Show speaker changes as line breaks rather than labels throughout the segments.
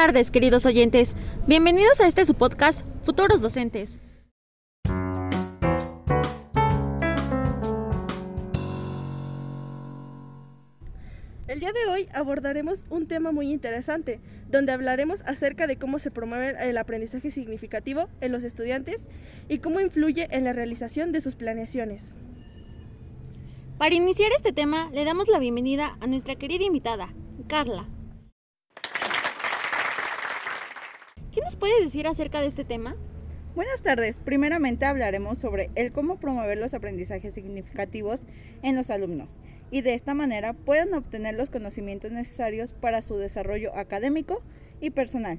tardes, queridos oyentes. Bienvenidos a este su podcast, Futuros Docentes.
El día de hoy abordaremos un tema muy interesante, donde hablaremos acerca de cómo se promueve el aprendizaje significativo en los estudiantes y cómo influye en la realización de sus planeaciones.
Para iniciar este tema, le damos la bienvenida a nuestra querida invitada, Carla. ¿Qué nos puedes decir acerca de este tema?
Buenas tardes. Primeramente hablaremos sobre el cómo promover los aprendizajes significativos en los alumnos y de esta manera puedan obtener los conocimientos necesarios para su desarrollo académico y personal.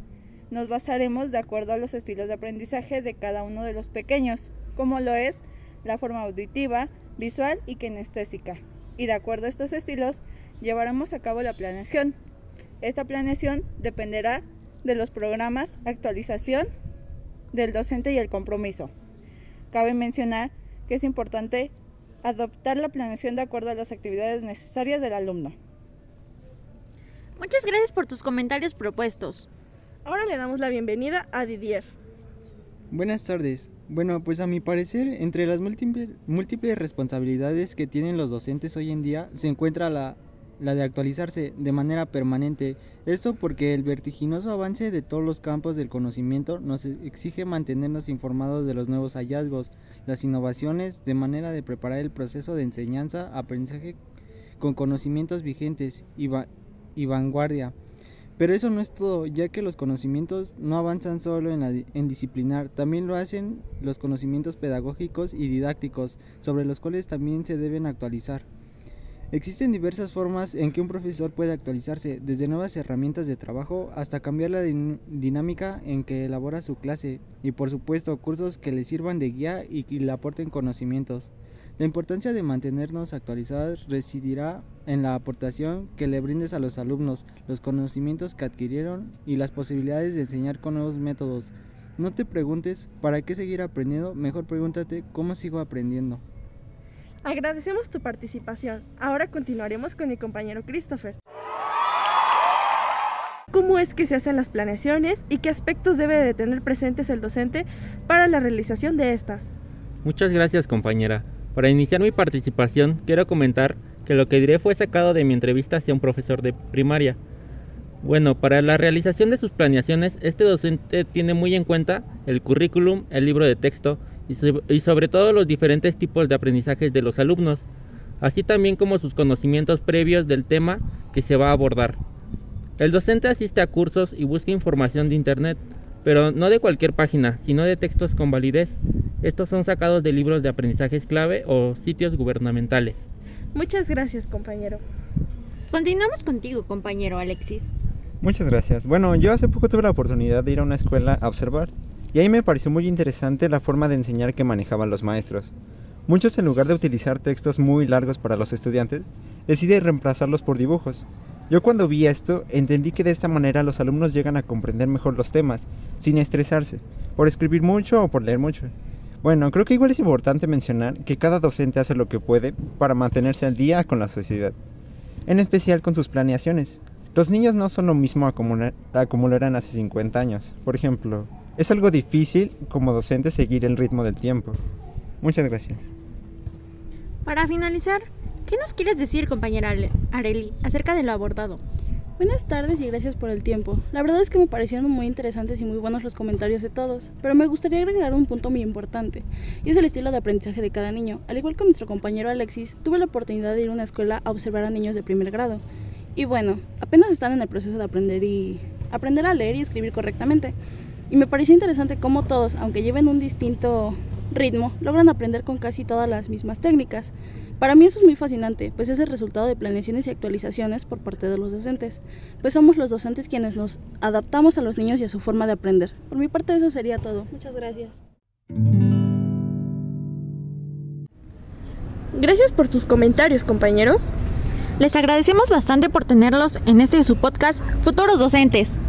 Nos basaremos de acuerdo a los estilos de aprendizaje de cada uno de los pequeños, como lo es la forma auditiva, visual y kinestésica. Y de acuerdo a estos estilos, llevaremos a cabo la planeación. Esta planeación dependerá de los programas, actualización del docente y el compromiso. Cabe mencionar que es importante adoptar la planeación de acuerdo a las actividades necesarias del alumno.
Muchas gracias por tus comentarios propuestos.
Ahora le damos la bienvenida a Didier.
Buenas tardes. Bueno, pues a mi parecer, entre las múltiples, múltiples responsabilidades que tienen los docentes hoy en día se encuentra la la de actualizarse de manera permanente. Esto porque el vertiginoso avance de todos los campos del conocimiento nos exige mantenernos informados de los nuevos hallazgos, las innovaciones, de manera de preparar el proceso de enseñanza, aprendizaje con conocimientos vigentes y, vanguardia. Pero eso no es todo, ya que los conocimientos no avanzan solo en, disciplinar, también lo hacen los conocimientos pedagógicos y didácticos, sobre los cuales también se deben actualizar. Existen diversas formas en que un profesor puede actualizarse, desde nuevas herramientas de trabajo hasta cambiar la dinámica en que elabora su clase y por supuesto cursos que le sirvan de guía y le aporten conocimientos. La importancia de mantenernos actualizados residirá en la aportación que le brindes a los alumnos, los conocimientos que adquirieron y las posibilidades de enseñar con nuevos métodos. No te preguntes para qué seguir aprendiendo, mejor pregúntate cómo sigo aprendiendo.
Agradecemos tu participación. Ahora continuaremos con mi compañero Christopher. ¿Cómo es que se hacen las planeaciones y qué aspectos debe de tener presentes el docente para la realización de estas?
Muchas gracias compañera. Para iniciar mi participación quiero comentar que lo que diré fue sacado de mi entrevista hacia un profesor de primaria. Bueno, para la realización de sus planeaciones, este docente tiene muy en cuenta el currículum, el libro de texto, y sobre todo los diferentes tipos de aprendizajes de los alumnos, así también como sus conocimientos previos del tema que se va a abordar. El docente asiste a cursos y busca información de Internet, pero no de cualquier página, sino de textos con validez. Estos son sacados de libros de aprendizajes clave o sitios gubernamentales.
Muchas gracias, compañero.
Continuamos contigo, compañero Alexis.
Muchas gracias. Bueno, yo hace poco tuve la oportunidad de ir a una escuela a observar y ahí me pareció muy interesante la forma de enseñar que manejaban los maestros. Muchos en lugar de utilizar textos muy largos para los estudiantes, deciden reemplazarlos por dibujos. Yo cuando vi esto, entendí que de esta manera los alumnos llegan a comprender mejor los temas, sin estresarse, por escribir mucho o por leer mucho. Bueno, creo que igual es importante mencionar que cada docente hace lo que puede para mantenerse al día con la sociedad, en especial con sus planeaciones. Los niños no son lo mismo a como, lo eran hace 50 años. Por ejemplo, es algo difícil como docente seguir el ritmo del tiempo. Muchas gracias.
Para finalizar, ¿qué nos quieres decir, compañera Areli, acerca de lo abordado?
Buenas tardes y gracias por el tiempo. La verdad es que me parecieron muy interesantes y muy buenos los comentarios de todos, pero me gustaría agregar un punto muy importante, y es el estilo de aprendizaje de cada niño. Al igual que nuestro compañero Alexis, tuve la oportunidad de ir a una escuela a observar a niños de primer grado. Y bueno, apenas están en el proceso de aprender y aprender a leer y escribir correctamente. Y me pareció interesante cómo todos, aunque lleven un distinto ritmo, logran aprender con casi todas las mismas técnicas. Para mí eso es muy fascinante, pues es el resultado de planeaciones y actualizaciones por parte de los docentes, pues somos los docentes quienes nos adaptamos a los niños y a su forma de aprender. Por mi parte eso sería todo. Muchas gracias.
Gracias por sus comentarios, compañeros.
Les agradecemos bastante por tenerlos en este su podcast Futuros Docentes.